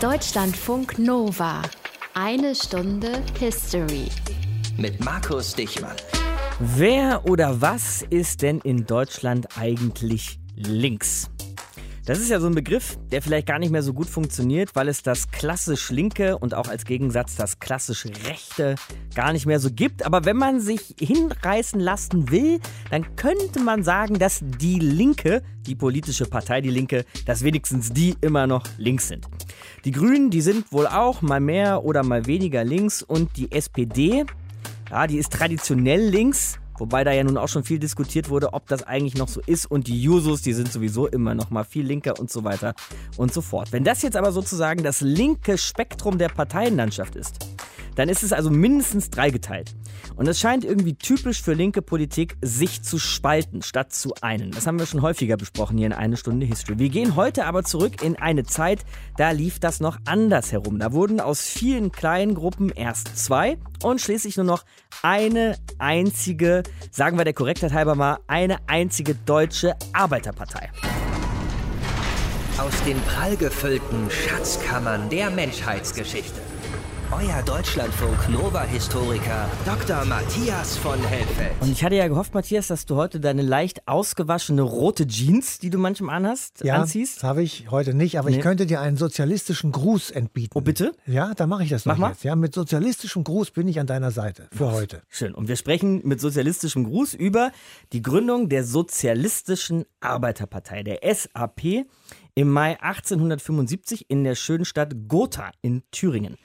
Deutschlandfunk Nova. Eine Stunde History. Mit Markus Dichmann. Wer oder was ist denn in Deutschland eigentlich links? Das ist ja so ein Begriff, der vielleicht gar nicht mehr so gut funktioniert, weil es das klassisch Linke und auch als Gegensatz das klassisch Rechte gar nicht mehr so gibt. Aber wenn man sich hinreißen lassen will, dann könnte man sagen, dass die Linke, die politische Partei Die Linke, dass wenigstens die immer noch links sind. Die Grünen, die sind wohl auch mal mehr oder mal weniger links und die SPD, ja, die ist traditionell links, Wobei da ja nun auch schon viel diskutiert wurde, ob das eigentlich noch so ist. Und die Jusos, die sind sowieso immer noch mal viel linker und so weiter und so fort. Wenn das jetzt aber sozusagen das linke Spektrum der Parteienlandschaft ist, dann ist es also mindestens dreigeteilt. Und es scheint irgendwie typisch für linke Politik, sich zu spalten statt zu einen. Das haben wir schon häufiger besprochen hier in eine Stunde History. Wir gehen heute aber zurück in eine Zeit, da lief das noch anders herum. Da wurden aus vielen kleinen Gruppen erst zwei und schließlich nur noch eine einzige, sagen wir der Korrektheit halber mal, eine einzige deutsche Arbeiterpartei. Aus den prallgefüllten Schatzkammern der Menschheitsgeschichte. Euer Deutschlandfunk Nova-Historiker Dr. Matthias von Helfeld. Und ich hatte ja gehofft, Matthias, dass du heute deine leicht ausgewaschene rote Jeans, die du manchmal anhast, ja, anziehst. Das habe ich heute nicht, aber nee. ich könnte dir einen sozialistischen Gruß entbieten. Oh, bitte? Ja, da mache ich das Mach mal. Jetzt. Ja, mit sozialistischem Gruß bin ich an deiner Seite für heute. Schön. Und wir sprechen mit sozialistischem Gruß über die Gründung der Sozialistischen Arbeiterpartei, der SAP, im Mai 1875 in der schönen Stadt Gotha in Thüringen.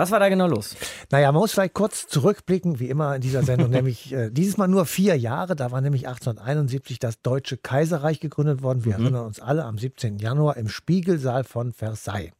Was war da genau los? Naja, man muss vielleicht kurz zurückblicken, wie immer in dieser Sendung, nämlich äh, dieses Mal nur vier Jahre. Da war nämlich 1871 das Deutsche Kaiserreich gegründet worden. Wir mhm. erinnern uns alle am 17. Januar im Spiegelsaal von Versailles.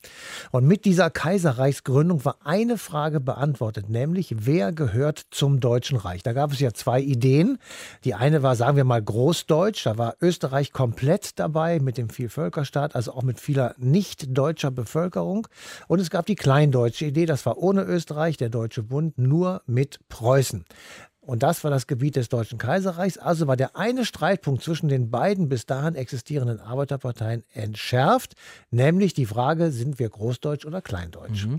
Und mit dieser Kaiserreichsgründung war eine Frage beantwortet, nämlich wer gehört zum Deutschen Reich? Da gab es ja zwei Ideen. Die eine war, sagen wir mal, Großdeutsch. Da war Österreich komplett dabei mit dem Vielvölkerstaat, also auch mit vieler nicht deutscher Bevölkerung. Und es gab die kleindeutsche Idee, das war war ohne Österreich, der Deutsche Bund nur mit Preußen. Und das war das Gebiet des Deutschen Kaiserreichs. Also war der eine Streitpunkt zwischen den beiden bis dahin existierenden Arbeiterparteien entschärft, nämlich die Frage, sind wir Großdeutsch oder Kleindeutsch? Mhm.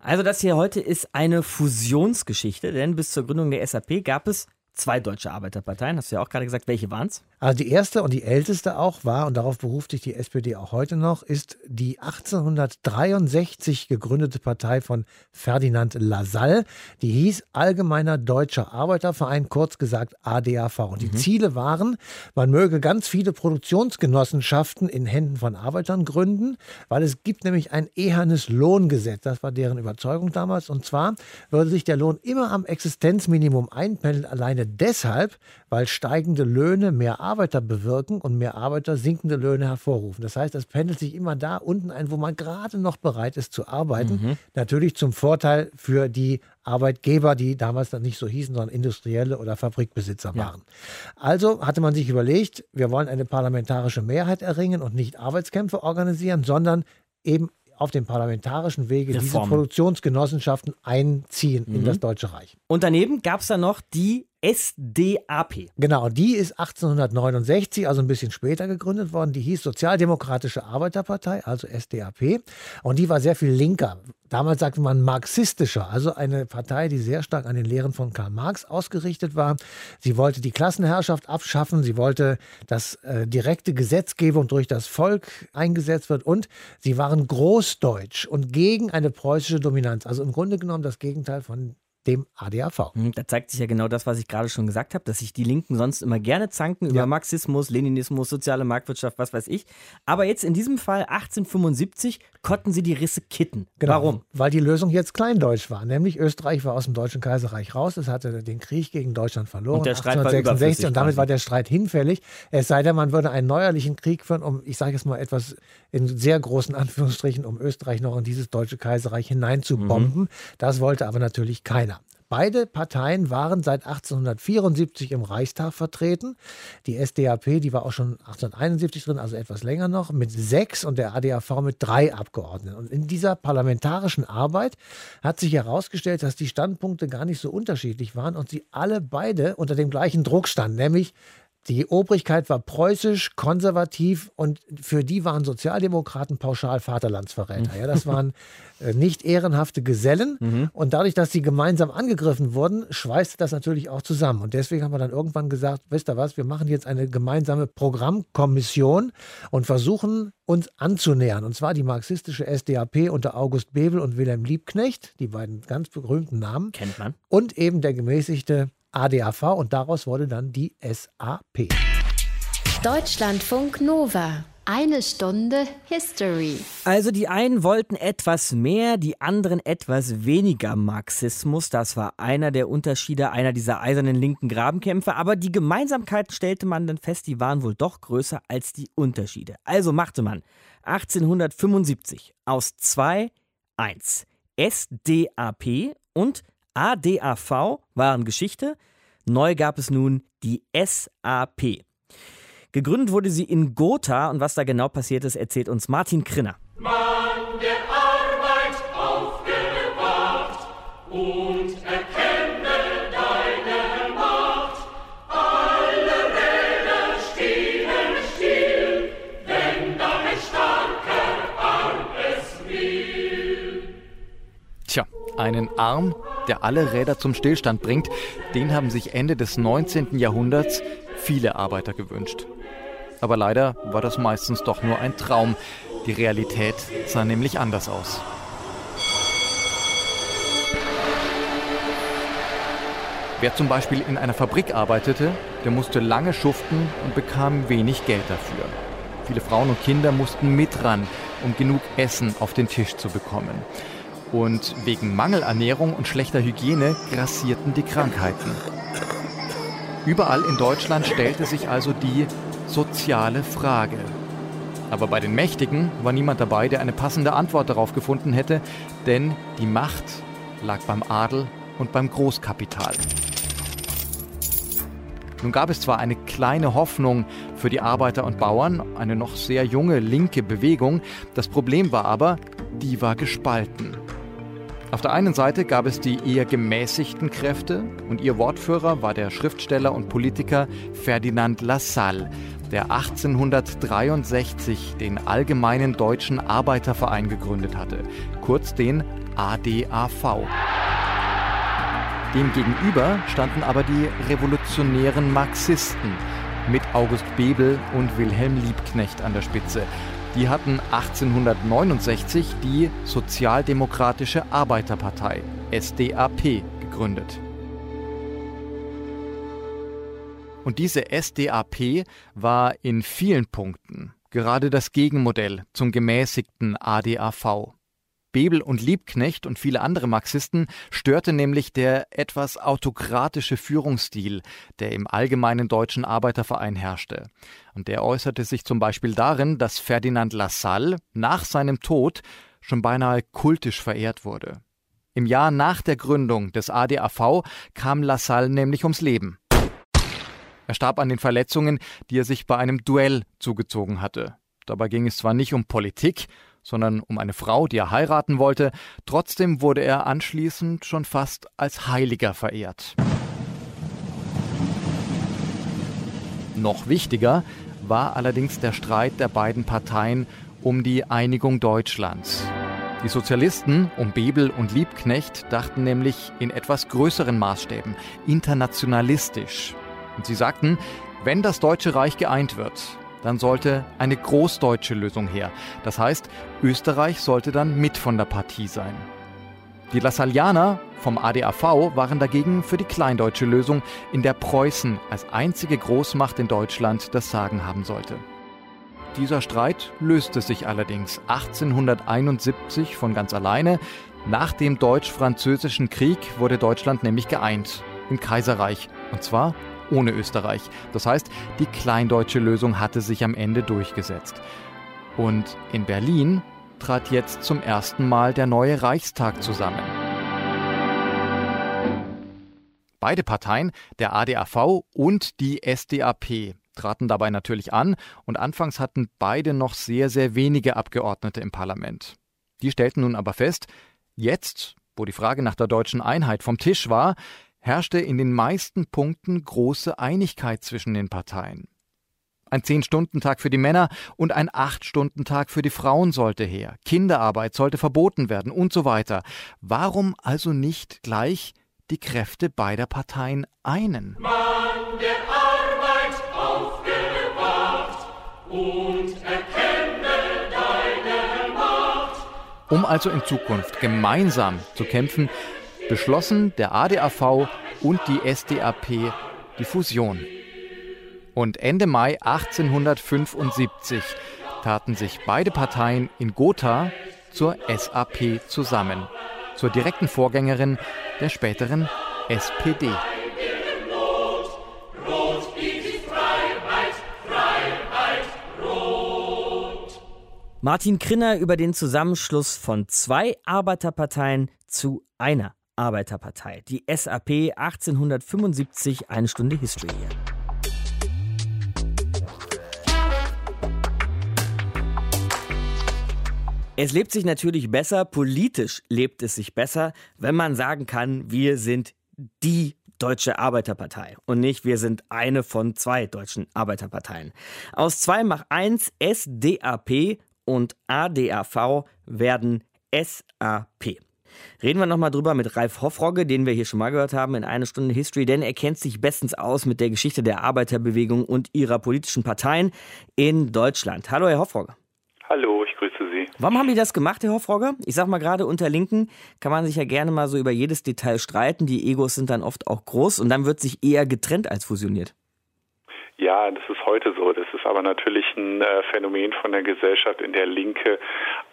Also das hier heute ist eine Fusionsgeschichte, denn bis zur Gründung der SAP gab es zwei deutsche Arbeiterparteien. Hast du ja auch gerade gesagt, welche waren es? Also die erste und die älteste auch war, und darauf beruft sich die SPD auch heute noch, ist die 1863 gegründete Partei von Ferdinand Lassalle. Die hieß Allgemeiner Deutscher Arbeiterverein, kurz gesagt ADAV. Und die mhm. Ziele waren, man möge ganz viele Produktionsgenossenschaften in Händen von Arbeitern gründen, weil es gibt nämlich ein ehernes Lohngesetz. Das war deren Überzeugung damals. Und zwar würde sich der Lohn immer am Existenzminimum einpendeln, alleine deshalb, weil steigende Löhne mehr Arbeiter bewirken und mehr Arbeiter sinkende Löhne hervorrufen. Das heißt, es pendelt sich immer da unten ein, wo man gerade noch bereit ist zu arbeiten. Mhm. Natürlich zum Vorteil für die Arbeitgeber, die damals dann nicht so hießen, sondern Industrielle oder Fabrikbesitzer waren. Ja. Also hatte man sich überlegt, wir wollen eine parlamentarische Mehrheit erringen und nicht Arbeitskämpfe organisieren, sondern eben auf dem parlamentarischen Wege Reform. diese Produktionsgenossenschaften einziehen mhm. in das Deutsche Reich. Und daneben gab es dann noch die SDAP. Genau, die ist 1869, also ein bisschen später gegründet worden. Die hieß Sozialdemokratische Arbeiterpartei, also SDAP. Und die war sehr viel linker. Damals sagte man marxistischer, also eine Partei, die sehr stark an den Lehren von Karl Marx ausgerichtet war. Sie wollte die Klassenherrschaft abschaffen. Sie wollte, dass äh, direkte Gesetzgebung durch das Volk eingesetzt wird. Und sie waren großdeutsch und gegen eine preußische Dominanz. Also im Grunde genommen das Gegenteil von dem ADAV. Hm, da zeigt sich ja genau das, was ich gerade schon gesagt habe, dass sich die Linken sonst immer gerne zanken über ja. Marxismus, Leninismus, soziale Marktwirtschaft, was weiß ich. Aber jetzt in diesem Fall 1875 konnten sie die Risse kitten. Genau, Warum? Weil die Lösung jetzt kleindeutsch war. Nämlich Österreich war aus dem Deutschen Kaiserreich raus. Es hatte den Krieg gegen Deutschland verloren. Und der Streit 1866 und damit war der Streit hinfällig. Es sei denn, man würde einen neuerlichen Krieg führen, um, ich sage es mal etwas in sehr großen Anführungsstrichen, um Österreich noch in dieses Deutsche Kaiserreich hineinzubomben. Mhm. Das wollte aber natürlich keiner. Beide Parteien waren seit 1874 im Reichstag vertreten. Die SDAP, die war auch schon 1871 drin, also etwas länger noch, mit sechs und der ADAV mit drei Abgeordneten. Und in dieser parlamentarischen Arbeit hat sich herausgestellt, dass die Standpunkte gar nicht so unterschiedlich waren und sie alle beide unter dem gleichen Druck standen, nämlich Die Obrigkeit war preußisch, konservativ und für die waren Sozialdemokraten pauschal Vaterlandsverräter. Ja, das waren äh, nicht ehrenhafte Gesellen. Mhm. Und dadurch, dass sie gemeinsam angegriffen wurden, schweißte das natürlich auch zusammen. Und deswegen haben wir dann irgendwann gesagt, wisst ihr was, wir machen jetzt eine gemeinsame Programmkommission und versuchen uns anzunähern. Und zwar die marxistische SDAP unter August Bebel und Wilhelm Liebknecht, die beiden ganz berühmten Namen. Kennt man. Und eben der gemäßigte ADAV und daraus wurde dann die SAP. Deutschlandfunk Nova. Eine Stunde History. Also die einen wollten etwas mehr, die anderen etwas weniger Marxismus. Das war einer der Unterschiede einer dieser eisernen linken Grabenkämpfe. Aber die Gemeinsamkeiten stellte man dann fest, die waren wohl doch größer als die Unterschiede. Also machte man 1875 aus 2 1 SDAP und ADAV waren Geschichte. Neu gab es nun die SAP. Gegründet wurde sie in Gotha und was da genau passiert ist, erzählt uns Martin Krinner. Mann der Arbeit aufgewacht und erkenne deine Macht. Alle Räder stehen still, wenn dein starker Arm es will. Tja, einen Arm, der alle Räder zum Stillstand bringt, den haben sich Ende des 19. Jahrhunderts viele Arbeiter gewünscht. Aber leider war das meistens doch nur ein Traum. Die Realität sah nämlich anders aus. Wer zum Beispiel in einer Fabrik arbeitete, der musste lange schuften und bekam wenig Geld dafür. Viele Frauen und Kinder mussten mit ran, um genug Essen auf den Tisch zu bekommen. Und wegen Mangelernährung und schlechter Hygiene grassierten die Krankheiten. Überall in Deutschland stellte sich also die soziale Frage. Aber bei den Mächtigen war niemand dabei, der eine passende Antwort darauf gefunden hätte, denn die Macht lag beim Adel und beim Großkapital. Nun gab es zwar eine kleine Hoffnung für die Arbeiter und Bauern, eine noch sehr junge linke Bewegung, das Problem war aber, die war gespalten. Auf der einen Seite gab es die eher gemäßigten Kräfte und ihr Wortführer war der Schriftsteller und Politiker Ferdinand Lassalle, der 1863 den Allgemeinen Deutschen Arbeiterverein gegründet hatte, kurz den ADAV. Demgegenüber standen aber die revolutionären Marxisten mit August Bebel und Wilhelm Liebknecht an der Spitze, die hatten 1869 die Sozialdemokratische Arbeiterpartei SDAP gegründet. Und diese SDAP war in vielen Punkten gerade das Gegenmodell zum gemäßigten ADAV. Bebel und Liebknecht und viele andere Marxisten störte nämlich der etwas autokratische Führungsstil, der im allgemeinen deutschen Arbeiterverein herrschte. Und der äußerte sich zum Beispiel darin, dass Ferdinand Lassalle nach seinem Tod schon beinahe kultisch verehrt wurde. Im Jahr nach der Gründung des ADAV kam Lassalle nämlich ums Leben. Er starb an den Verletzungen, die er sich bei einem Duell zugezogen hatte. Dabei ging es zwar nicht um Politik, sondern um eine Frau, die er heiraten wollte. Trotzdem wurde er anschließend schon fast als Heiliger verehrt. Noch wichtiger war allerdings der Streit der beiden Parteien um die Einigung Deutschlands. Die Sozialisten um Bebel und Liebknecht dachten nämlich in etwas größeren Maßstäben, internationalistisch. Und sie sagten, wenn das Deutsche Reich geeint wird, dann sollte eine großdeutsche Lösung her. Das heißt, Österreich sollte dann mit von der Partie sein. Die Lassallianer vom ADAV waren dagegen für die kleindeutsche Lösung, in der Preußen als einzige Großmacht in Deutschland das Sagen haben sollte. Dieser Streit löste sich allerdings 1871 von ganz alleine. Nach dem Deutsch-Französischen Krieg wurde Deutschland nämlich geeint im Kaiserreich, und zwar ohne Österreich. Das heißt, die kleindeutsche Lösung hatte sich am Ende durchgesetzt. Und in Berlin trat jetzt zum ersten Mal der neue Reichstag zusammen. Beide Parteien, der ADAV und die SDAP, traten dabei natürlich an und anfangs hatten beide noch sehr, sehr wenige Abgeordnete im Parlament. Die stellten nun aber fest, jetzt, wo die Frage nach der deutschen Einheit vom Tisch war, herrschte in den meisten Punkten große Einigkeit zwischen den Parteien. Ein Zehn-Stunden-Tag für die Männer und ein Acht-Stunden-Tag für die Frauen sollte her. Kinderarbeit sollte verboten werden und so weiter. Warum also nicht gleich die Kräfte beider Parteien einen? Mann der Arbeit aufgewacht und erkenne deine Macht. Um also in Zukunft gemeinsam zu kämpfen, beschlossen der ADAV und die SDAP die Fusion. Und Ende Mai 1875 taten sich beide Parteien in Gotha zur SAP zusammen, zur direkten Vorgängerin der späteren SPD. Martin Krinner über den Zusammenschluss von zwei Arbeiterparteien zu einer Arbeiterpartei. Die SAP 1875, eine Stunde History hier. Es lebt sich natürlich besser, politisch lebt es sich besser, wenn man sagen kann, wir sind die Deutsche Arbeiterpartei und nicht wir sind eine von zwei deutschen Arbeiterparteien. Aus zwei mach eins SDAP und ADAV werden SAP. Reden wir nochmal drüber mit Ralf Hoffrogge, den wir hier schon mal gehört haben in einer Stunde History, denn er kennt sich bestens aus mit der Geschichte der Arbeiterbewegung und ihrer politischen Parteien in Deutschland. Hallo, Herr Hoffrogge. Hallo, ich grüße Sie. Warum haben die das gemacht, Herr Hofrogge? Ich sag mal, gerade unter Linken kann man sich ja gerne mal so über jedes Detail streiten. Die Egos sind dann oft auch groß und dann wird sich eher getrennt als fusioniert. Ja, das ist heute so. Das ist aber natürlich ein äh, Phänomen von der Gesellschaft, in der Linke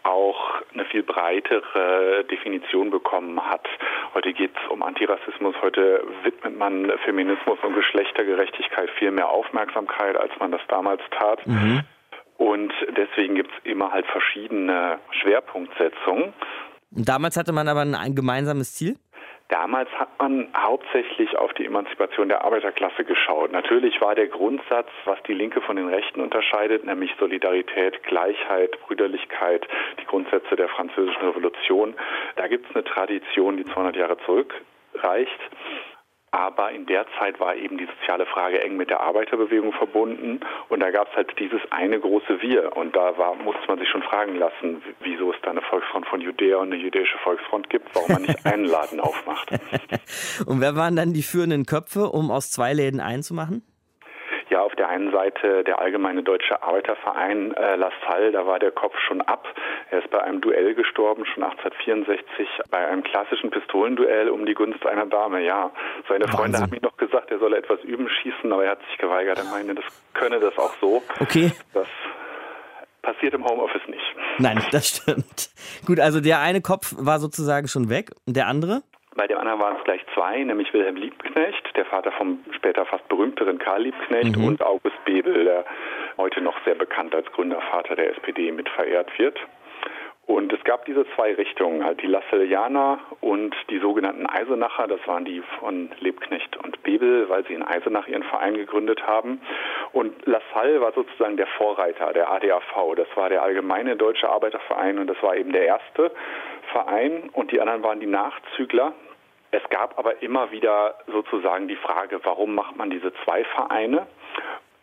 auch eine viel breitere Definition bekommen hat. Heute geht es um Antirassismus, heute widmet man Feminismus und Geschlechtergerechtigkeit viel mehr Aufmerksamkeit, als man das damals tat. Mhm. Und deswegen gibt es immer halt verschiedene Schwerpunktsetzungen. Damals hatte man aber ein gemeinsames Ziel? Damals hat man hauptsächlich auf die Emanzipation der Arbeiterklasse geschaut. Natürlich war der Grundsatz, was die Linke von den Rechten unterscheidet, nämlich Solidarität, Gleichheit, Brüderlichkeit, die Grundsätze der Französischen Revolution. Da gibt es eine Tradition, die 200 Jahre zurückreicht. Aber in der Zeit war eben die soziale Frage eng mit der Arbeiterbewegung verbunden und da gab es halt dieses eine große Wir. Und da war, musste man sich schon fragen lassen, wieso es da eine Volksfront von Judäa und eine jüdische Volksfront gibt, warum man nicht einen Laden aufmacht. Und wer waren dann die führenden Köpfe, um aus zwei Läden einzumachen? Ja, auf der einen Seite der Allgemeine Deutsche Arbeiterverein äh, La Salle, da war der Kopf schon ab. Er ist bei einem Duell gestorben, schon 1864, bei einem klassischen Pistolenduell um die Gunst einer Dame. Ja, seine Freunde haben ihm noch gesagt, er solle etwas üben schießen, aber er hat sich geweigert. Er meinte, das könne das auch so. Okay. Das passiert im Homeoffice nicht. Nein, das stimmt. Gut, also der eine Kopf war sozusagen schon weg und der andere? Bei dem anderen waren es gleich zwei, nämlich Wilhelm Liebknecht, der Vater vom später fast berühmteren Karl Liebknecht, Mhm. und August Bebel, der heute noch sehr bekannt als Gründervater der SPD mit verehrt wird. Und es gab diese zwei Richtungen, halt die Lassallianer und die sogenannten Eisenacher. Das waren die von Lebknecht und Bebel, weil sie in Eisenach ihren Verein gegründet haben. Und Lassalle war sozusagen der Vorreiter, der ADAV. Das war der Allgemeine Deutsche Arbeiterverein und das war eben der erste Verein. Und die anderen waren die Nachzügler. Es gab aber immer wieder sozusagen die Frage, warum macht man diese zwei Vereine?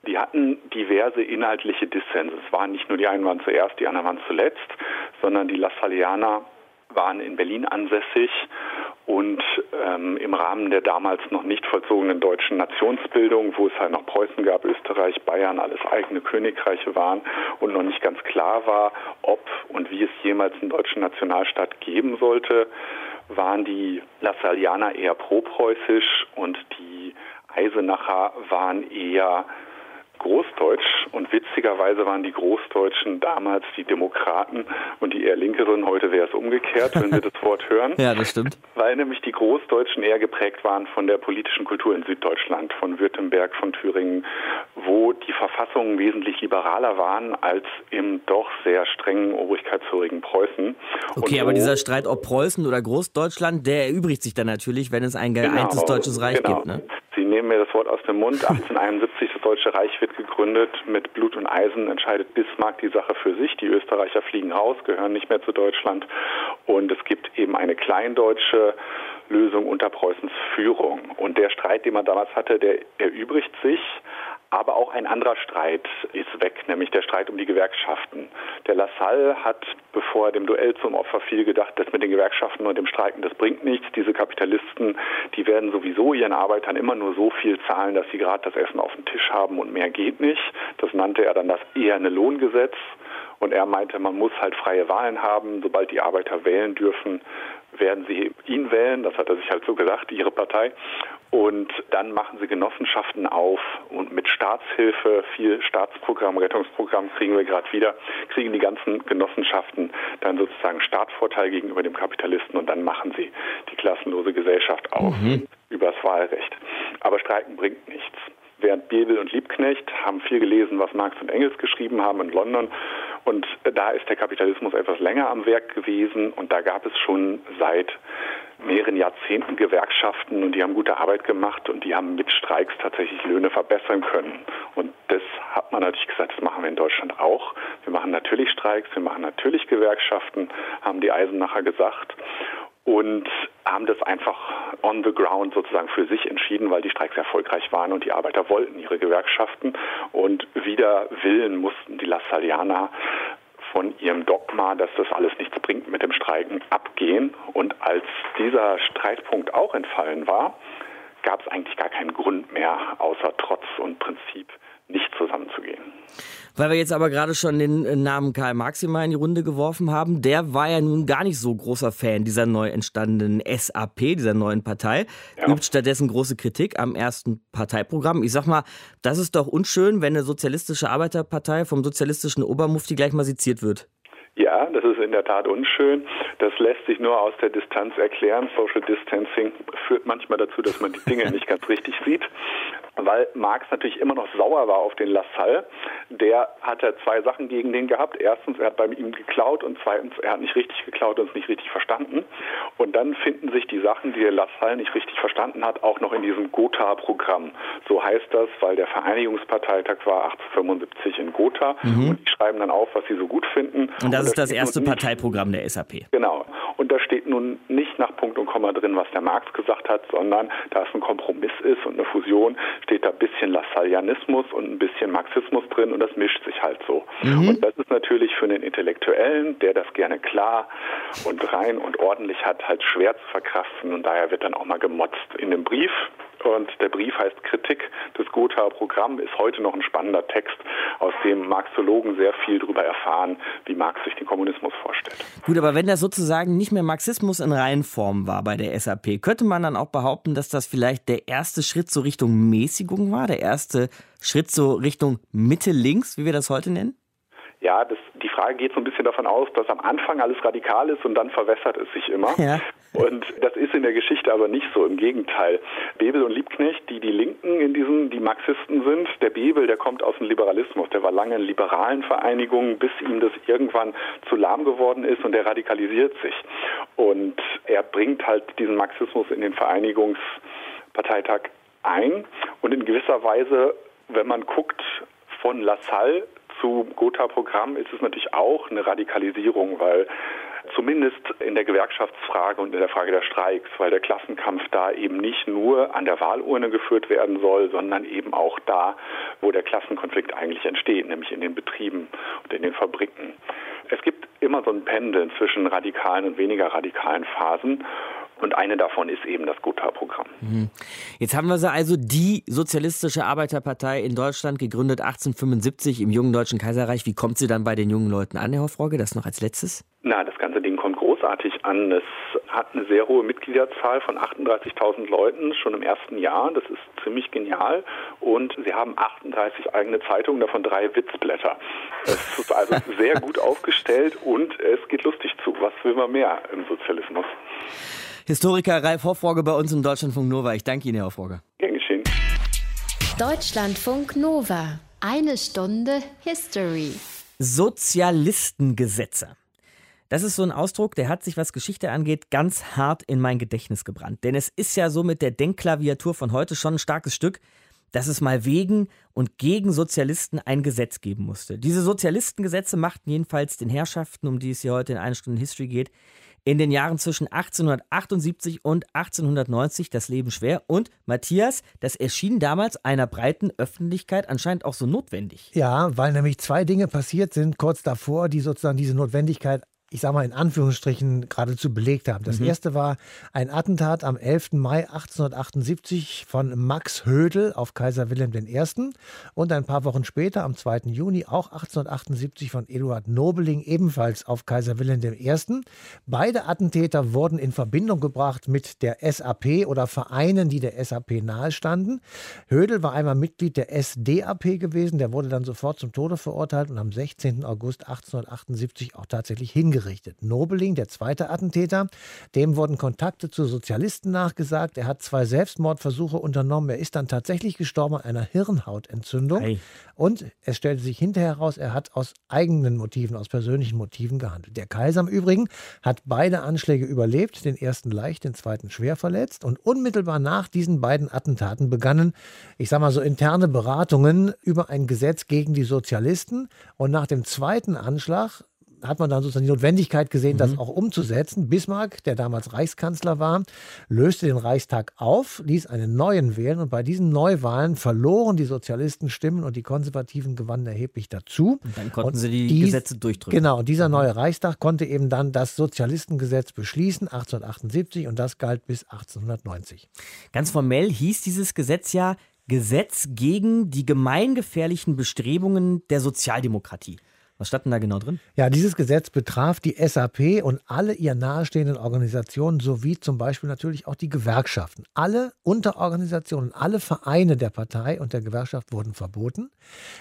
Die hatten diverse inhaltliche Dissense. Es waren nicht nur die einen waren zuerst, die anderen waren zuletzt, sondern die Lassallianer waren in Berlin ansässig und ähm, im Rahmen der damals noch nicht vollzogenen deutschen Nationsbildung, wo es halt noch Preußen gab, Österreich, Bayern, alles eigene Königreiche waren und noch nicht ganz klar war, ob und wie es jemals einen deutschen Nationalstaat geben sollte, waren die Lassallianer eher propreußisch und die Eisenacher waren eher Großdeutsch und witzigerweise waren die Großdeutschen damals die Demokraten und die eher Linkeren. Heute wäre es umgekehrt, wenn wir das Wort hören. Ja, das stimmt. Weil nämlich die Großdeutschen eher geprägt waren von der politischen Kultur in Süddeutschland, von Württemberg, von Thüringen, wo die Verfassungen wesentlich liberaler waren als im doch sehr strengen obrigkeitshörigen Preußen. Okay, aber dieser Streit, ob Preußen oder Großdeutschland, der erübrigt sich dann natürlich, wenn es ein geeintes Genau, deutsches Reich genau. gibt. Ne? Sie nehmen mir das Wort aus dem Mund. 1871, das Deutsche Reich wird gegründet. Mit Blut und Eisen entscheidet Bismarck die Sache für sich. Die Österreicher fliegen raus, gehören nicht mehr zu Deutschland. Und es gibt eben eine kleindeutsche Lösung unter Preußens Führung. Und der Streit, den man damals hatte, der erübrigt sich. Aber auch ein anderer Streit ist weg, nämlich der Streit um die Gewerkschaften. Der Lassalle hat, bevor er dem Duell zum Opfer fiel, gedacht, das mit den Gewerkschaften und dem Streiken, das bringt nichts. Diese Kapitalisten, die werden sowieso ihren Arbeitern immer nur so viel zahlen, dass sie gerade das Essen auf dem Tisch haben und mehr geht nicht. Das nannte er dann das eherne Lohngesetz. Und er meinte, man muss halt freie Wahlen haben. Sobald die Arbeiter wählen dürfen, werden sie ihn wählen. Das hat er sich halt so gesagt, ihre Partei. Und dann machen sie Genossenschaften auf und mit Staatshilfe, viel Staatsprogramm, Rettungsprogramm kriegen wir gerade wieder, kriegen die ganzen Genossenschaften dann sozusagen Startvorteil gegenüber dem Kapitalisten und dann machen sie die klassenlose Gesellschaft auf mhm. übers Wahlrecht. Aber Streiken bringt nichts. Während Bebel und Liebknecht haben viel gelesen, was Marx und Engels geschrieben haben in London. Und da ist der Kapitalismus etwas länger am Werk gewesen. Und da gab es schon seit mehreren Jahrzehnten Gewerkschaften und die haben gute Arbeit gemacht und die haben mit Streiks tatsächlich Löhne verbessern können. Und das hat man natürlich gesagt, das machen wir in Deutschland auch. Wir machen natürlich Streiks, wir machen natürlich Gewerkschaften, haben die Eisenacher gesagt und haben das einfach on the ground sozusagen für sich entschieden, weil die Streiks erfolgreich waren und die Arbeiter wollten ihre Gewerkschaften und wider Willen mussten die Lassallianer von ihrem Dogma, dass das alles nichts bringt mit dem Streiken, abgehen. Und als dieser Streitpunkt auch entfallen war, gab es eigentlich gar keinen Grund mehr, außer Trotz und Prinzip nicht zusammenzugehen. Weil wir jetzt aber gerade schon den äh, Namen Karl Marx immer in die Runde geworfen haben, der war ja nun gar nicht so großer Fan dieser neu entstandenen SAP, dieser neuen Partei, ja. übt stattdessen große Kritik am ersten Parteiprogramm. Ich sag mal, das ist doch unschön, wenn eine sozialistische Arbeiterpartei vom sozialistischen Obermufti gleich mal seziert wird. Ja, das ist in der Tat unschön. Das lässt sich nur aus der Distanz erklären. Social Distancing führt manchmal dazu, dass man die Dinge nicht ganz richtig sieht weil Marx natürlich immer noch sauer war auf den Lassalle. Der hatte zwei Sachen gegen den gehabt. Erstens, er hat bei ihm geklaut und zweitens, er hat nicht richtig geklaut und es nicht richtig verstanden. Und dann finden sich die Sachen, die der Lassalle nicht richtig verstanden hat, auch noch in diesem Gotha-Programm. So heißt das, weil der Vereinigungsparteitag war 1875 in Gotha mhm. und die schreiben dann auf, was sie so gut finden. Und das und ist das erste Parteiprogramm der SAP. Genau. Und da steht nun nicht nach Punkt und Komma drin, was der Marx gesagt hat, sondern da es ein Kompromiss ist und eine Fusion, steht da ein bisschen Lassallianismus und ein bisschen Marxismus drin und das mischt sich halt so. Mhm. Und das ist natürlich für einen Intellektuellen, der das gerne klar und rein und ordentlich hat, halt schwer zu verkraften und daher wird dann auch mal gemotzt in dem Brief. Und der Brief heißt Kritik des Gothaer Programm, ist heute noch ein spannender Text, aus dem Marxologen sehr viel darüber erfahren, wie Marx sich den Kommunismus vorstellt. Gut, aber wenn das sozusagen nicht mehr Marxismus in Reihenform war bei der SAP, könnte man dann auch behaupten, dass das vielleicht der erste Schritt so Richtung Mäßigung war, der erste Schritt so Richtung Mitte-Links, wie wir das heute nennen? Ja, das, die Frage geht so ein bisschen davon aus, dass am Anfang alles radikal ist und dann verwässert es sich immer. Ja. Und das ist in der Geschichte aber nicht so. Im Gegenteil. Bebel und Liebknecht, die die Linken in diesen, die Marxisten sind, der Bebel, der kommt aus dem Liberalismus. Der war lange in liberalen Vereinigungen, bis ihm das irgendwann zu lahm geworden ist und der radikalisiert sich. Und er bringt halt diesen Marxismus in den Vereinigungsparteitag ein. Und in gewisser Weise, wenn man guckt, von Lassalle zu Gotha-Programm ist es natürlich auch eine Radikalisierung, weil zumindest in der Gewerkschaftsfrage und in der Frage der Streiks, weil der Klassenkampf da eben nicht nur an der Wahlurne geführt werden soll, sondern eben auch da, wo der Klassenkonflikt eigentlich entsteht, nämlich in den Betrieben und in den Fabriken. Es gibt immer so ein Pendeln zwischen radikalen und weniger radikalen Phasen. Und eine davon ist eben das Gotha-Programm. Mhm. Jetzt haben wir sie also die Sozialistische Arbeiterpartei in Deutschland, gegründet 1875 im jungen Deutschen Kaiserreich. Wie kommt sie dann bei den jungen Leuten an, Herr Hofrogge? Das noch als letztes? Na, das ganze Ding kommt großartig an. Es hat eine sehr hohe Mitgliederzahl von 38.000 Leuten schon im ersten Jahr. Das ist ziemlich genial. Und sie haben 38 eigene Zeitungen, davon drei Witzblätter. Es ist also sehr gut aufgestellt und es geht lustig zu. Was will man mehr im Sozialismus? Historiker Ralf Hofroge bei uns im Deutschlandfunk Nova. Ich danke Ihnen, Herr Hofroge. Gern geschehen. Deutschlandfunk Nova. Eine Stunde History. Sozialistengesetze. Das ist so ein Ausdruck, der hat sich, was Geschichte angeht, ganz hart in mein Gedächtnis gebrannt. Denn es ist ja so mit der Denkklaviatur von heute schon ein starkes Stück, dass es mal wegen und gegen Sozialisten ein Gesetz geben musste. Diese Sozialistengesetze machten jedenfalls den Herrschaften, um die es hier heute in einer Stunde History geht, in den Jahren zwischen 1878 und 1890 das Leben schwer. Und Matthias, das erschien damals einer breiten Öffentlichkeit anscheinend auch so notwendig. Ja, weil nämlich zwei Dinge passiert sind kurz davor, die sozusagen diese Notwendigkeit ich sage mal in Anführungsstrichen, geradezu belegt haben. Das mhm. erste war ein Attentat am 11. Mai 1878 von Max Hödel auf Kaiser Wilhelm I. und ein paar Wochen später, am 2. Juni, auch 1878 von Eduard Nobeling, ebenfalls auf Kaiser Wilhelm I. Beide Attentäter wurden in Verbindung gebracht mit der SAP oder Vereinen, die der SAP nahestanden. Hödel war einmal Mitglied der SDAP gewesen, der wurde dann sofort zum Tode verurteilt und am 16. August 1878 auch tatsächlich hingerichtet hingerichtet. Nobeling, der zweite Attentäter, dem wurden Kontakte zu Sozialisten nachgesagt. Er hat zwei Selbstmordversuche unternommen. Er ist dann tatsächlich gestorben an einer Hirnhautentzündung. Hey. Und es stellte sich hinterher heraus, er hat aus eigenen Motiven, aus persönlichen Motiven gehandelt. Der Kaiser im Übrigen hat beide Anschläge überlebt, den ersten leicht, den zweiten schwer verletzt. Und unmittelbar nach diesen beiden Attentaten begannen, ich sage mal so, interne Beratungen über ein Gesetz gegen die Sozialisten. Und nach dem zweiten Anschlag hat man dann sozusagen die Notwendigkeit gesehen, mhm. das auch umzusetzen. Bismarck, der damals Reichskanzler war, löste den Reichstag auf, ließ einen neuen wählen und bei diesen Neuwahlen verloren die Sozialisten Stimmen und die Konservativen gewannen erheblich dazu. Und dann konnten und sie die dies, Gesetze durchdrücken. Genau, und dieser mhm. neue Reichstag konnte eben dann das Sozialistengesetz beschließen, 1878 und das galt bis 1890. Ganz formell hieß dieses Gesetz ja Gesetz gegen die gemeingefährlichen Bestrebungen der Sozialdemokratie. Was stand denn da genau drin? Ja, dieses Gesetz betraf die SAP und alle ihr nahestehenden Organisationen sowie zum Beispiel natürlich auch die Gewerkschaften. Alle Unterorganisationen, alle Vereine der Partei und der Gewerkschaft wurden verboten.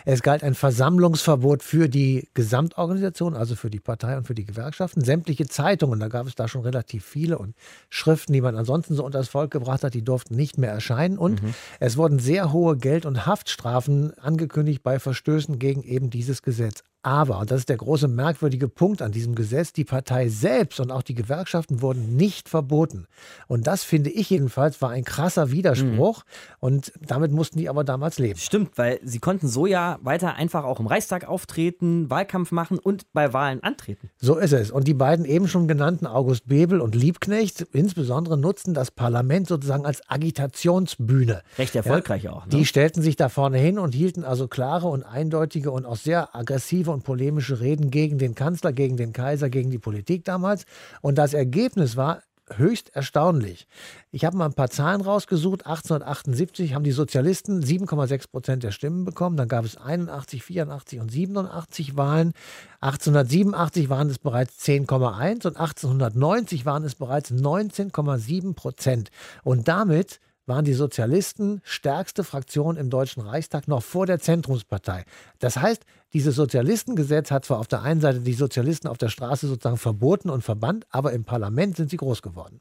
Es galt ein Versammlungsverbot für die Gesamtorganisation, also für die Partei und für die Gewerkschaften. Sämtliche Zeitungen, da gab es da schon relativ viele und Schriften, die man ansonsten so unter das Volk gebracht hat, die durften nicht mehr erscheinen. Und mhm. es wurden sehr hohe Geld- und Haftstrafen angekündigt bei Verstößen gegen eben dieses Gesetz. Aber, und das ist der große merkwürdige Punkt an diesem Gesetz, die Partei selbst und auch die Gewerkschaften wurden nicht verboten. Und das finde ich jedenfalls war ein krasser Widerspruch. Mhm. Und damit mussten die aber damals leben. Stimmt, weil sie konnten so ja weiter einfach auch im Reichstag auftreten, Wahlkampf machen und bei Wahlen antreten. So ist es. Und die beiden eben schon genannten August Bebel und Liebknecht insbesondere nutzten das Parlament sozusagen als Agitationsbühne. Recht erfolgreich ja, auch. Ne? Die stellten sich da vorne hin und hielten also klare und eindeutige und auch sehr aggressive und polemische Reden gegen den Kanzler, gegen den Kaiser, gegen die Politik damals. Und das Ergebnis war höchst erstaunlich. Ich habe mal ein paar Zahlen rausgesucht. 1878 haben die Sozialisten 7,6 Prozent der Stimmen bekommen. Dann gab es 81, 84 und 87 Wahlen. 1887 waren es bereits 10,1 und 1890 waren es bereits 19,7 Prozent. Und damit waren die Sozialisten stärkste Fraktion im Deutschen Reichstag noch vor der Zentrumspartei. Das heißt, dieses Sozialistengesetz hat zwar auf der einen Seite die Sozialisten auf der Straße sozusagen verboten und verbannt, aber im Parlament sind sie groß geworden.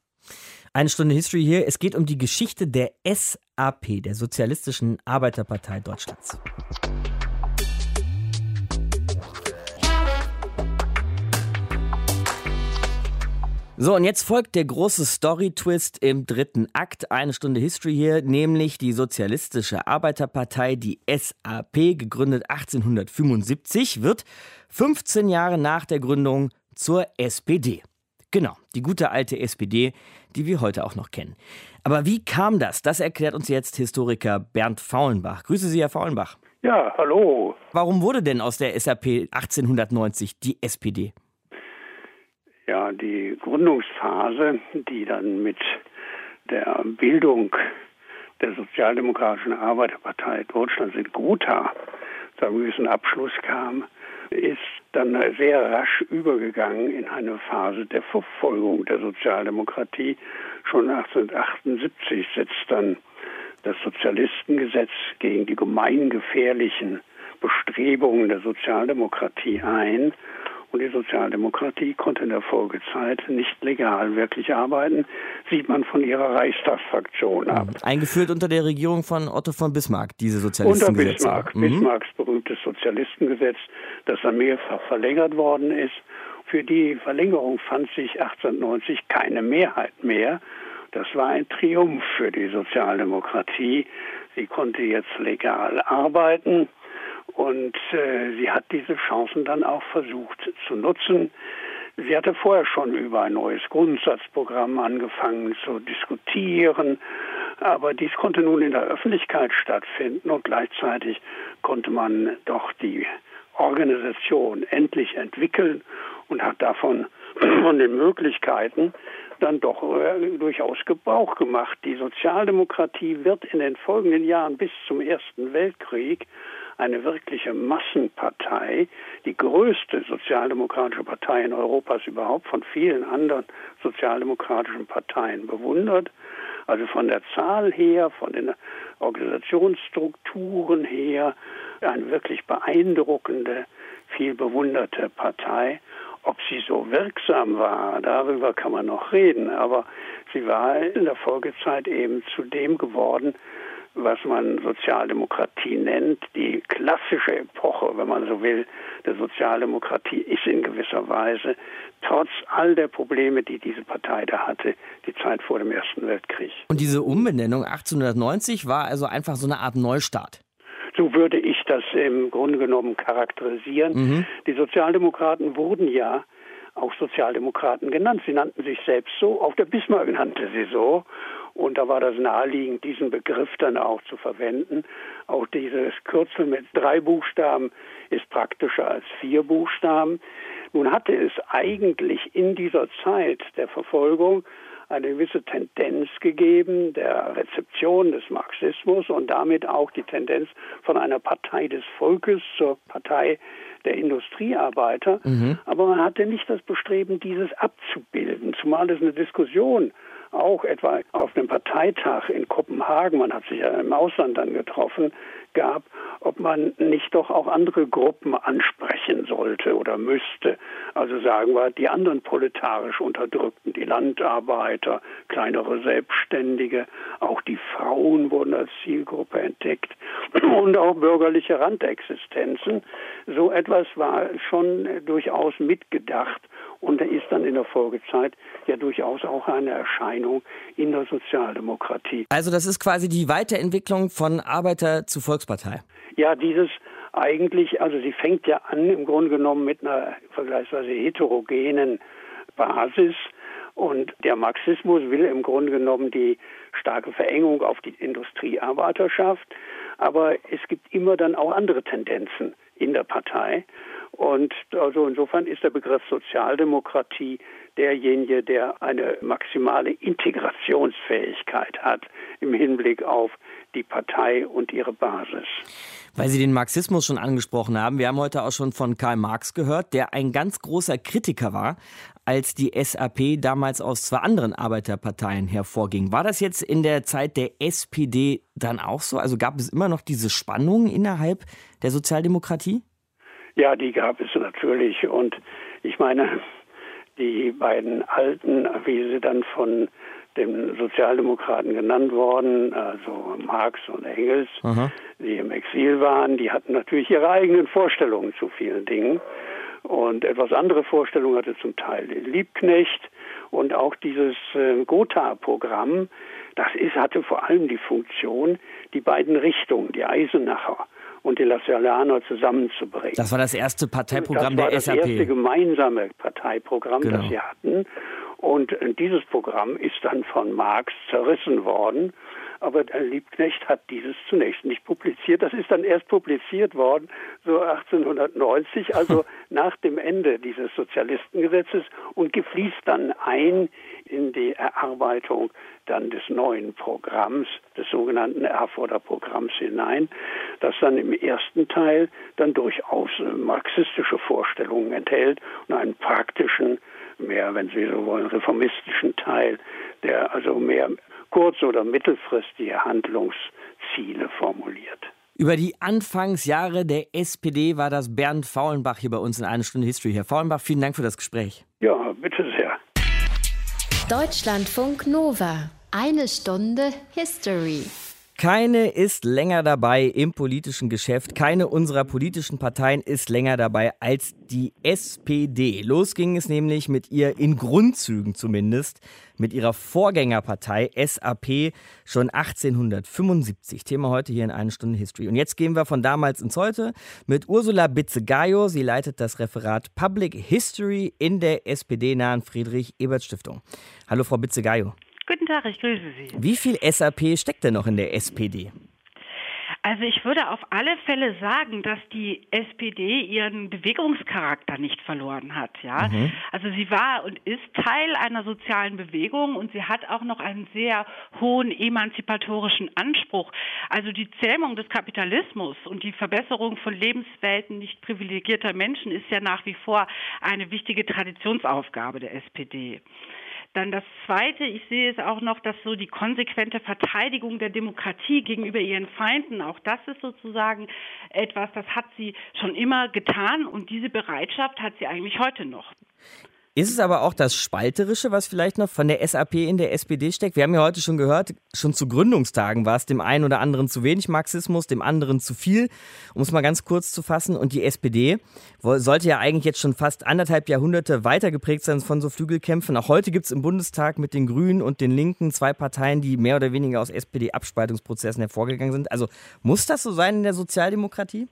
Eine Stunde History hier. Es geht um die Geschichte der SAP, der Sozialistischen Arbeiterpartei Deutschlands. So, und jetzt folgt der große Story-Twist im dritten Akt. Eine Stunde History hier, nämlich die Sozialistische Arbeiterpartei, die SAP, gegründet 1875, wird 15 Jahre nach der Gründung zur SPD. Genau, die gute alte SPD, die wir heute auch noch kennen. Aber wie kam das? Das erklärt uns jetzt Historiker Bernd Faulenbach. Grüße Sie, Herr Faulenbach. Ja, hallo. Warum wurde denn aus der SAP 1890 die SPD? Ja die Gründungsphase, die dann mit der Bildung der Sozialdemokratischen Arbeiterpartei Deutschlands in Gotha zu einem gewissen Abschluss kam, ist dann sehr rasch übergegangen in eine Phase der Verfolgung der Sozialdemokratie. Schon 1878 setzt dann das Sozialistengesetz gegen die gemeingefährlichen Bestrebungen der Sozialdemokratie ein und die Sozialdemokratie konnte in der Folgezeit nicht legal wirklich arbeiten, sieht man von ihrer Reichstagsfraktion ab. Eingeführt unter der Regierung von Otto von Bismarck, diese Sozialistengesetze. Unter Bismarck, mhm. Bismarcks berühmtes Sozialistengesetz, das dann mehrfach verlängert worden ist. Für die Verlängerung fand sich 1890 keine Mehrheit mehr. Das war ein Triumph für die Sozialdemokratie. Sie konnte jetzt legal arbeiten. Und äh, sie hat diese Chancen dann auch versucht zu nutzen. Sie hatte vorher schon über ein neues Grundsatzprogramm angefangen zu diskutieren, aber dies konnte nun in der Öffentlichkeit stattfinden und gleichzeitig konnte man doch die Organisation endlich entwickeln und hat davon von den Möglichkeiten dann doch äh, durchaus Gebrauch gemacht. Die Sozialdemokratie wird in den folgenden Jahren bis zum Ersten Weltkrieg eine wirkliche Massenpartei, die größte sozialdemokratische Partei in Europas überhaupt von vielen anderen sozialdemokratischen Parteien bewundert. Also von der Zahl her, von den Organisationsstrukturen her, eine wirklich beeindruckende, viel bewunderte Partei. Ob sie so wirksam war, darüber kann man noch reden, aber sie war in der Folgezeit eben zu dem geworden, was man Sozialdemokratie nennt. Die klassische Epoche, wenn man so will, der Sozialdemokratie ist in gewisser Weise, trotz all der Probleme, die diese Partei da hatte, die Zeit vor dem Ersten Weltkrieg. Und diese Umbenennung 1890 war also einfach so eine Art Neustart. So würde ich das im Grunde genommen charakterisieren. Mhm. Die Sozialdemokraten wurden ja auch Sozialdemokraten genannt. Sie nannten sich selbst so, auch der Bismarck nannte sie so. Und da war das naheliegend, diesen Begriff dann auch zu verwenden. Auch dieses Kürzel mit drei Buchstaben ist praktischer als vier Buchstaben. Nun hatte es eigentlich in dieser Zeit der Verfolgung eine gewisse Tendenz gegeben der Rezeption des Marxismus und damit auch die Tendenz von einer Partei des Volkes zur Partei der Industriearbeiter. Mhm. Aber man hatte nicht das Bestreben, dieses abzubilden, zumal es eine Diskussion auch etwa auf einem Parteitag in Kopenhagen, man hat sich ja im Ausland dann getroffen, gab, ob man nicht doch auch andere Gruppen ansprechen sollte oder müsste. Also sagen wir, die anderen proletarisch Unterdrückten, die Landarbeiter, kleinere Selbstständige, auch die Frauen wurden als Zielgruppe entdeckt und auch bürgerliche Randexistenzen. So etwas war schon durchaus mitgedacht und ist dann in der Folgezeit ja durchaus auch eine Erscheinung in der Sozialdemokratie. Also das ist quasi die Weiterentwicklung von Arbeiter zu Volkspartei. Ja, dieses eigentlich, also sie fängt ja an im Grunde genommen mit einer vergleichsweise heterogenen Basis. Und der Marxismus will im Grunde genommen die starke Verengung auf die Industriearbeiterschaft. Aber es gibt immer dann auch andere Tendenzen in der Partei. Und also insofern ist der Begriff Sozialdemokratie derjenige, der eine maximale Integrationsfähigkeit hat im Hinblick auf die Partei und ihre Basis. Weil Sie den Marxismus schon angesprochen haben, wir haben heute auch schon von Karl Marx gehört, der ein ganz großer Kritiker war, als die SAP damals aus zwei anderen Arbeiterparteien hervorging. War das jetzt in der Zeit der SPD dann auch so? Also gab es immer noch diese Spannungen innerhalb der Sozialdemokratie? Ja, die gab es natürlich. Und ich meine, die beiden Alten, wie sie dann von den Sozialdemokraten genannt worden, also Marx und Engels, Aha. die im Exil waren, die hatten natürlich ihre eigenen Vorstellungen zu vielen Dingen. Und etwas andere Vorstellungen hatte zum Teil Liebknecht und auch dieses äh, Gotha-Programm, das ist, hatte vor allem die Funktion, die beiden Richtungen, die Eisenacher und die Lassallaner zusammenzubringen. Das war das erste Parteiprogramm der SAP. Das erste gemeinsame Parteiprogramm, genau. das sie hatten. Und dieses Programm ist dann von Marx zerrissen worden. Aber der Liebknecht hat dieses zunächst nicht publiziert. Das ist dann erst publiziert worden, so 1890, also nach dem Ende dieses Sozialistengesetzes und gefließt dann ein in die Erarbeitung dann des neuen Programms, des sogenannten Erfurter Programms hinein, das dann im ersten Teil dann durchaus marxistische Vorstellungen enthält und einen praktischen mehr, wenn Sie so wollen, reformistischen Teil, der also mehr kurz- oder mittelfristige Handlungsziele formuliert. Über die Anfangsjahre der SPD war das Bernd Faulenbach hier bei uns in einer Stunde History. Herr Faulenbach, vielen Dank für das Gespräch. Ja, bitte sehr. Deutschlandfunk Nova. Eine Stunde History. Keine ist länger dabei im politischen Geschäft. Keine unserer politischen Parteien ist länger dabei als die SPD. Los ging es nämlich mit ihr in Grundzügen zumindest, mit ihrer Vorgängerpartei SAP schon 1875. Thema heute hier in einer Stunde History. Und jetzt gehen wir von damals ins Heute mit Ursula Bitze-Gayo. Sie leitet das Referat Public History in der SPD-nahen Friedrich-Ebert-Stiftung. Hallo, Frau Bitze-Gayo. Tag, ich grüße Sie. Wie viel SAP steckt denn noch in der SPD? Also ich würde auf alle Fälle sagen, dass die SPD ihren Bewegungscharakter nicht verloren hat. Ja, mhm. also sie war und ist Teil einer sozialen Bewegung und sie hat auch noch einen sehr hohen emanzipatorischen Anspruch. Also die Zähmung des Kapitalismus und die Verbesserung von Lebenswelten nicht privilegierter Menschen ist ja nach wie vor eine wichtige Traditionsaufgabe der SPD. Dann das Zweite, ich sehe es auch noch, dass so die konsequente Verteidigung der Demokratie gegenüber ihren Feinden, auch das ist sozusagen etwas, das hat sie schon immer getan und diese Bereitschaft hat sie eigentlich heute noch. Ist es aber auch das Spalterische, was vielleicht noch von der SAP in der SPD steckt? Wir haben ja heute schon gehört, schon zu Gründungstagen war es dem einen oder anderen zu wenig Marxismus, dem anderen zu viel, um es mal ganz kurz zu fassen. Und die SPD sollte ja eigentlich jetzt schon fast anderthalb Jahrhunderte weitergeprägt sein von so Flügelkämpfen. Auch heute gibt es im Bundestag mit den Grünen und den Linken zwei Parteien, die mehr oder weniger aus SPD-Abspaltungsprozessen hervorgegangen sind. Also muss das so sein in der Sozialdemokratie?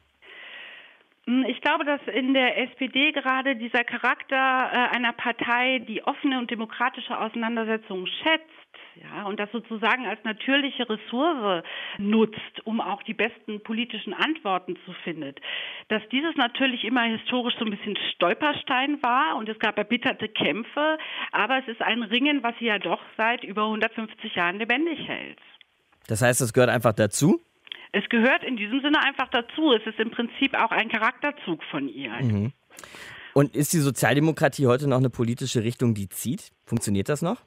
Hm, ich glaube, dass in der SPD gerade dieser Charakter äh, einer Partei, die offene und demokratische Auseinandersetzungen schätzt, ja, und das sozusagen als natürliche Ressource nutzt, um auch die besten politischen Antworten zu finden. Dass dieses natürlich immer historisch so ein bisschen Stolperstein war und es gab erbitterte Kämpfe, aber es ist ein Ringen, was sie ja doch seit über 150 Jahren lebendig hält. Das heißt, es gehört einfach dazu? Es gehört in diesem Sinne einfach dazu. Es ist im Prinzip auch ein Charakterzug von ihr. Mhm. Und ist die Sozialdemokratie heute noch eine politische Richtung, die zieht? Funktioniert das noch?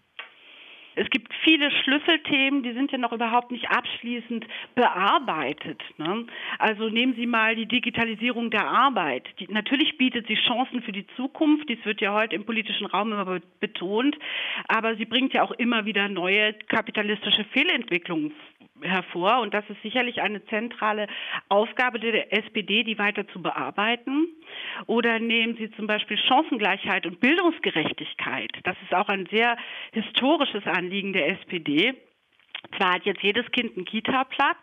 Es gibt viele Schlüsselthemen, die sind ja noch überhaupt nicht abschließend bearbeitet. Ne? Also nehmen Sie mal die Digitalisierung der Arbeit. Die, natürlich bietet sie Chancen für die Zukunft, dies wird ja heute im politischen Raum immer betont, aber sie bringt ja auch immer wieder neue kapitalistische Fehlentwicklungen hervor. Und das ist sicherlich eine zentrale Aufgabe der SPD, die weiter zu bearbeiten. Oder nehmen Sie zum Beispiel Chancengleichheit und Bildungsgerechtigkeit. Das ist auch ein sehr historisches Anliegen der SPD. Zwar hat jetzt jedes Kind einen Kita-Platz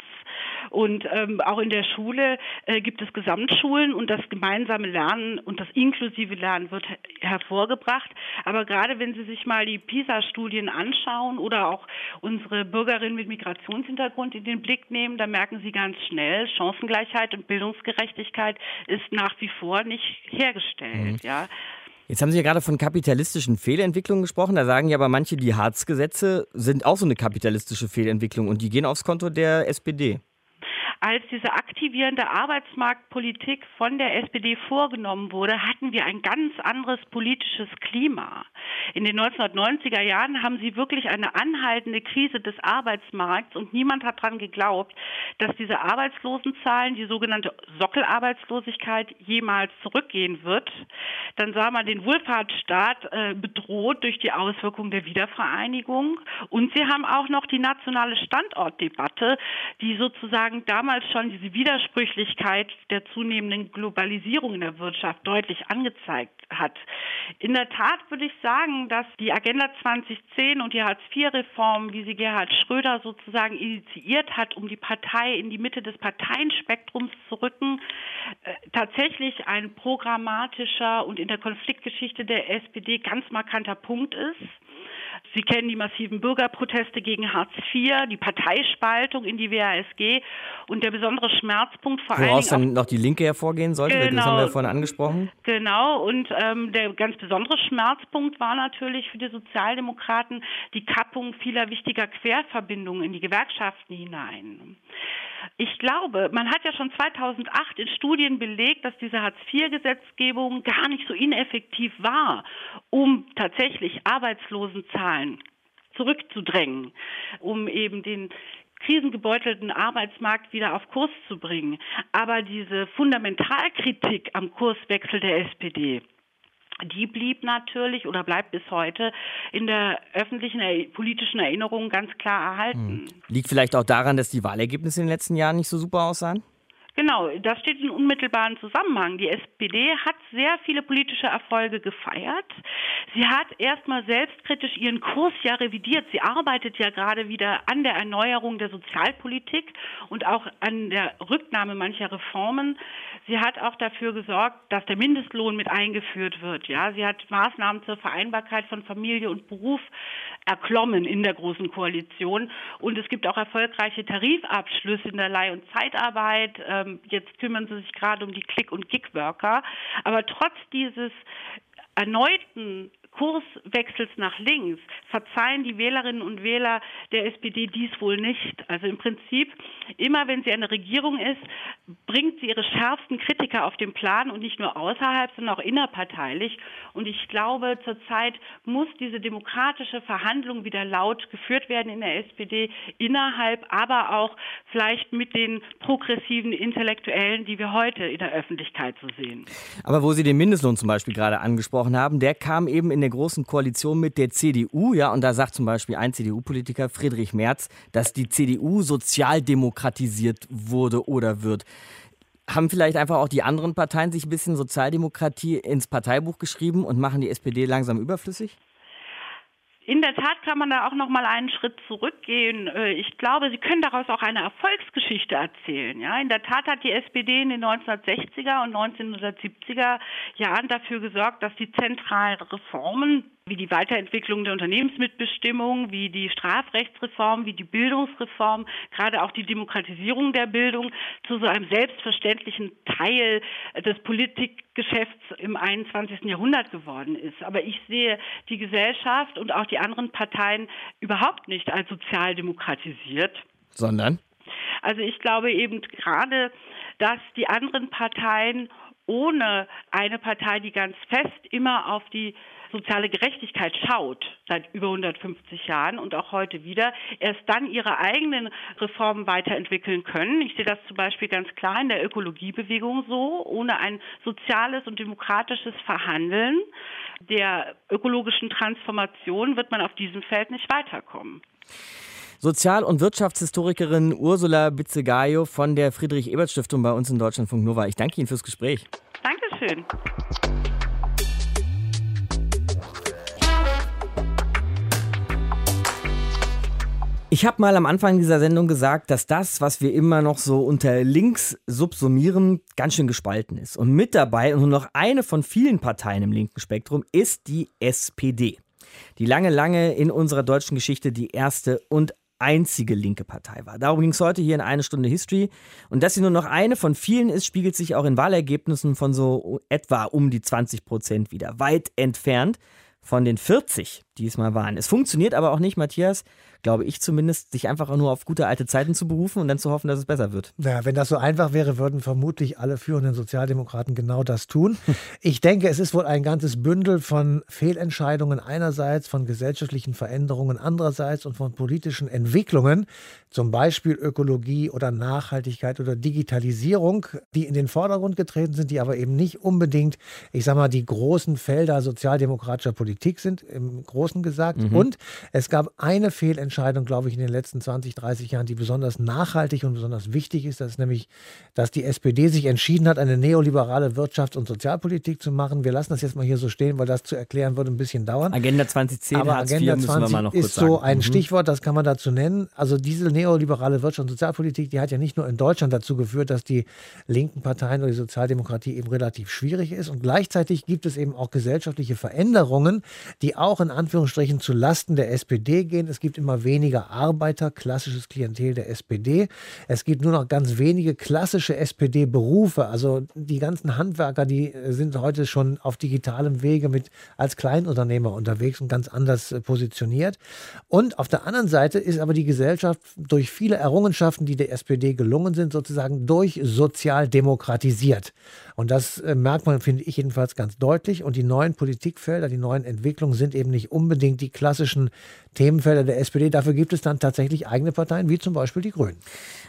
und ähm, auch in der Schule äh, gibt es Gesamtschulen und das gemeinsame Lernen und das inklusive Lernen wird hervorgebracht. Aber gerade wenn Sie sich mal die PISA-Studien anschauen oder auch unsere Bürgerinnen mit Migrationshintergrund in den Blick nehmen, dann merken Sie ganz schnell, Chancengleichheit und Bildungsgerechtigkeit ist nach wie vor nicht hergestellt. Mhm. Ja. Jetzt haben Sie ja gerade von kapitalistischen Fehlentwicklungen gesprochen. Da sagen ja aber manche, die Harz-Gesetze sind auch so eine kapitalistische Fehlentwicklung und die gehen aufs Konto der SPD als diese aktivierende Arbeitsmarktpolitik von der SPD vorgenommen wurde, hatten wir ein ganz anderes politisches Klima. In den 1990er Jahren haben sie wirklich eine anhaltende Krise des Arbeitsmarkts und niemand hat daran geglaubt, dass diese Arbeitslosenzahlen, die sogenannte Sockelarbeitslosigkeit, jemals zurückgehen wird. Dann sah man den Wohlfahrtsstaat äh, bedroht durch die Auswirkungen der Wiedervereinigung und sie haben auch noch die nationale Standortdebatte, die sozusagen damals damals schon diese Widersprüchlichkeit der zunehmenden Globalisierung in der Wirtschaft deutlich angezeigt hat. In der Tat würde ich sagen, dass die Agenda 2010 und die Hartz-IV-Reform, wie sie Gerhard Schröder sozusagen initiiert hat, um die Partei in die Mitte des Parteienspektrums zu rücken, äh, tatsächlich ein programmatischer und in der Konfliktgeschichte der SPD ganz markanter Punkt ist. Sie kennen die massiven Bürgerproteste gegen Hartz IV, die Parteispaltung in die WASG und der besondere Schmerzpunkt vor allem. Woraus dann noch die Linke hervorgehen sollte, genau, das haben wir ja vorhin angesprochen. Genau, und ähm, der ganz besondere Schmerzpunkt war natürlich für die Sozialdemokraten die Kappung vieler wichtiger Querverbindungen in die Gewerkschaften hinein. Ich glaube, man hat ja schon 2008 in Studien belegt, dass diese Hartz-IV-Gesetzgebung gar nicht so ineffektiv war, um tatsächlich Arbeitslosenzahlen zurückzudrängen, um eben den krisengebeutelten Arbeitsmarkt wieder auf Kurs zu bringen. Aber diese Fundamentalkritik am Kurswechsel der SPD, die blieb natürlich oder bleibt bis heute in der öffentlichen politischen Erinnerung ganz klar erhalten. Hm. Liegt vielleicht auch daran, dass die Wahlergebnisse in den letzten Jahren nicht so super aussahen? Genau, das steht in unmittelbaren Zusammenhang. Die SPD hat sehr viele politische Erfolge gefeiert. Sie hat erstmal selbstkritisch ihren Kurs ja revidiert. Sie arbeitet ja gerade wieder an der Erneuerung der Sozialpolitik und auch an der Rücknahme mancher Reformen. Sie hat auch dafür gesorgt, dass der Mindestlohn mit eingeführt wird. Ja, sie hat Maßnahmen zur Vereinbarkeit von Familie und Beruf erklommen in der großen Koalition. Und es gibt auch erfolgreiche Tarifabschlüsse in der Leih- und Zeitarbeit. Ähm, jetzt kümmern sie sich gerade um die Click- und Gig-Worker. Aber trotz dieses erneuten Kurswechsels nach links verzeihen die Wählerinnen und Wähler der SPD dies wohl nicht. Also im Prinzip, immer wenn sie eine Regierung ist, bringt sie ihre schärfsten Kritiker auf den Plan und nicht nur außerhalb, sondern auch innerparteilich. Und ich glaube, zurzeit muss diese demokratische Verhandlung wieder laut geführt werden in der SPD, innerhalb, aber auch vielleicht mit den progressiven Intellektuellen, die wir heute in der Öffentlichkeit so sehen. Aber wo Sie den Mindestlohn zum Beispiel gerade angesprochen haben, der kam eben in der großen Koalition mit der CDU, ja, und da sagt zum Beispiel ein CDU-Politiker, Friedrich Merz, dass die CDU sozialdemokratisiert wurde oder wird. Haben vielleicht einfach auch die anderen Parteien sich ein bisschen Sozialdemokratie ins Parteibuch geschrieben und machen die SPD langsam überflüssig? In der Tat kann man da auch noch mal einen Schritt zurückgehen. Äh, ich glaube, Sie können daraus auch eine Erfolgsgeschichte erzählen. Ja, in der Tat hat die SPD in den 1960er und 1970er Jahren dafür gesorgt, dass die zentralen Reformen wie die Weiterentwicklung der Unternehmensmitbestimmung, wie die Strafrechtsreform, wie die Bildungsreform, gerade auch die Demokratisierung der Bildung zu so einem selbstverständlichen Teil des Politikgeschäfts im 21. Jahrhundert geworden ist. Aber ich sehe die Gesellschaft und auch die anderen Parteien überhaupt nicht als sozial demokratisiert. Sondern? Also ich glaube eben gerade, dass die anderen Parteien ohne eine Partei, die ganz fest immer auf die soziale Gerechtigkeit schaut, seit über 150 Jahren und auch heute wieder, erst dann ihre eigenen Reformen weiterentwickeln können. Ich sehe das zum Beispiel ganz klar in der Ökologiebewegung so. Ohne ein soziales und demokratisches Verhandeln der ökologischen Transformation wird man auf diesem Feld nicht weiterkommen. Sozial- und Wirtschaftshistorikerin Ursula Bitzegayo von der Friedrich-Ebert-Stiftung bei uns in Deutschlandfunk Nova. Ich danke Ihnen fürs Gespräch. Dankeschön. Ich habe mal am Anfang dieser Sendung gesagt, dass das, was wir immer noch so unter links subsumieren, ganz schön gespalten ist. Und mit dabei, und nur noch eine von vielen Parteien im linken Spektrum, ist die SPD. Die lange, lange in unserer deutschen Geschichte die erste und einzige linke Partei war. Darum ging es heute hier in eine Stunde History. Und dass sie nur noch eine von vielen ist, spiegelt sich auch in Wahlergebnissen von so etwa um die 20 Prozent wieder. Weit entfernt von den 40, die es mal waren. Es funktioniert aber auch nicht, Matthias, glaube ich zumindest, sich einfach nur auf gute alte Zeiten zu berufen und dann zu hoffen, dass es besser wird. Ja, wenn das so einfach wäre, würden vermutlich alle führenden Sozialdemokraten genau das tun. Ich denke, es ist wohl ein ganzes Bündel von Fehlentscheidungen einerseits, von gesellschaftlichen Veränderungen andererseits und von politischen Entwicklungen, zum Beispiel Ökologie oder Nachhaltigkeit oder Digitalisierung, die in den Vordergrund getreten sind, die aber eben nicht unbedingt, ich sag mal, die großen Felder sozialdemokratischer Politik sind, im Großen gesagt. Mhm. Und es gab eine Fehlentscheidung, Entscheidung, glaube ich, in den letzten 20, 30 Jahren, die besonders nachhaltig und besonders wichtig ist. Das ist nämlich, dass die SPD sich entschieden hat, eine neoliberale Wirtschafts- und Sozialpolitik zu machen. Wir lassen das jetzt mal hier so stehen, weil das zu erklären würde ein bisschen dauern. Agenda 2010, Aber Hartz Agenda 20 ist so sagen. ein Mhm. Stichwort, das kann man dazu nennen. Also diese neoliberale Wirtschafts- und Sozialpolitik, die hat ja nicht nur in Deutschland dazu geführt, dass die linken Parteien oder die Sozialdemokratie eben relativ schwierig ist. Und gleichzeitig gibt es eben auch gesellschaftliche Veränderungen, die auch in Anführungsstrichen zu Lasten der SPD gehen. Es gibt immer weniger Arbeiter, klassisches Klientel der SPD. Es gibt nur noch ganz wenige klassische SPD-Berufe. Also die ganzen Handwerker, die äh, sind heute schon auf digitalem Wege mit als Kleinunternehmer unterwegs und ganz anders äh, positioniert. Und auf der anderen Seite ist aber die Gesellschaft durch viele Errungenschaften, die der SPD gelungen sind, sozusagen durch sozial demokratisiert. Und das äh, merkt man, finde ich jedenfalls ganz deutlich. Und die neuen Politikfelder, die neuen Entwicklungen sind eben nicht unbedingt unbedingt die klassischen Themenfelder der SPD. Dafür gibt es dann tatsächlich eigene Parteien, wie zum Beispiel die Grünen.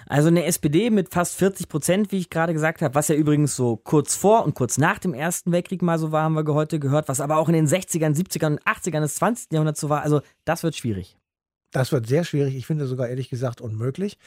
Also eine SPD mit fast 40 Prozent, wie ich gerade gesagt habe, was ja übrigens so kurz vor und kurz nach dem Ersten Weltkrieg mal so war, haben wir heute gehört, was aber auch in den 60ern, 70ern und 80ern des 20. Jahrhunderts so war. Also das wird schwierig. Das wird sehr schwierig. Ich finde sogar ehrlich gesagt unmöglich.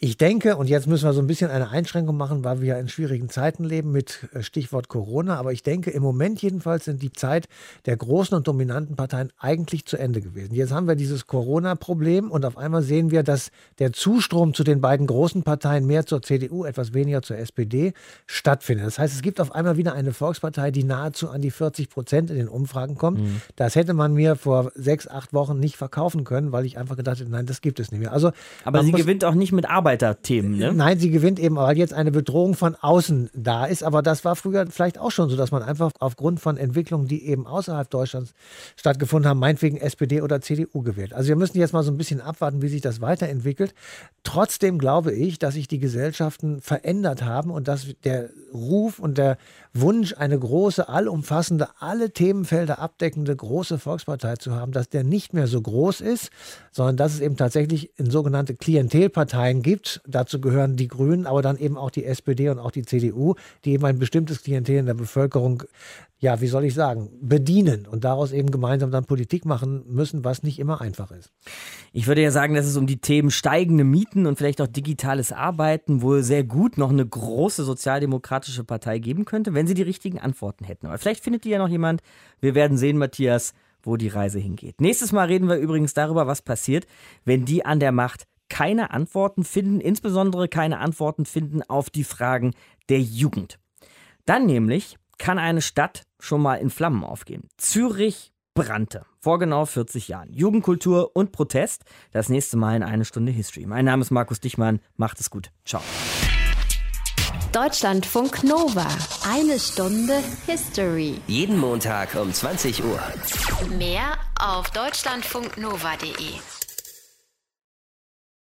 Ich denke, und jetzt müssen wir so ein bisschen eine Einschränkung machen, weil wir ja in schwierigen Zeiten leben mit äh, Stichwort Corona. Aber ich denke, im Moment jedenfalls sind die Zeit der großen und dominanten Parteien eigentlich zu Ende gewesen. Jetzt haben wir dieses Corona-Problem und auf einmal sehen wir, dass der Zustrom zu den beiden großen Parteien mehr zur CDU, etwas weniger zur SPD stattfindet. Das heißt, es gibt auf einmal wieder eine Volkspartei, die nahezu an die 40 Prozent in den Umfragen kommt. Mhm. Das hätte man mir vor sechs, acht Wochen nicht verkaufen können, weil ich einfach gedacht, nein, das gibt es nicht mehr. Also, aber sie gewinnt auch nicht mit Arbeiterthemen, ne? Nein, sie gewinnt eben, weil jetzt eine Bedrohung von außen da ist. Aber das war früher vielleicht auch schon so, dass man einfach aufgrund von Entwicklungen, die eben außerhalb Deutschlands stattgefunden haben, meinetwegen SPD oder CDU gewählt. Also wir müssen jetzt mal so ein bisschen abwarten, wie sich das weiterentwickelt. Trotzdem glaube ich, dass sich die Gesellschaften verändert haben und dass der Ruf und der Wunsch, eine große, allumfassende, alle Themenfelder abdeckende große Volkspartei zu haben, dass der nicht mehr so groß ist, sondern dass es eben tatsächlich in sogenannte Klientelparteien gibt. Dazu gehören die Grünen, aber dann eben auch die SPD und auch die CDU, die eben ein bestimmtes Klientel in der Bevölkerung ja, wie soll ich sagen, bedienen und daraus eben gemeinsam dann Politik machen müssen, was nicht immer einfach ist. Ich würde ja sagen, dass es um die Themen steigende Mieten und vielleicht auch digitales Arbeiten wohl sehr gut noch eine große sozialdemokratische Partei geben könnte, wenn sie die richtigen Antworten hätten. Aber vielleicht findet die ja noch jemand. Wir werden sehen, Matthias, wo die Reise hingeht. Nächstes Mal reden wir übrigens darüber, was passiert, wenn die an der Macht keine Antworten finden, insbesondere keine Antworten finden auf die Fragen der Jugend. Dann nämlich kann eine Stadt schon mal in Flammen aufgehen. Zürich brannte. Vor genau 40 Jahren. Jugendkultur und Protest. Das nächste Mal in eine Stunde History. Mein Name ist Markus Dichmann. Macht es gut. Ciao. Deutschlandfunk Nova. Eine Stunde History. Jeden Montag um 20 Uhr. Mehr auf deutschlandfunknova.de.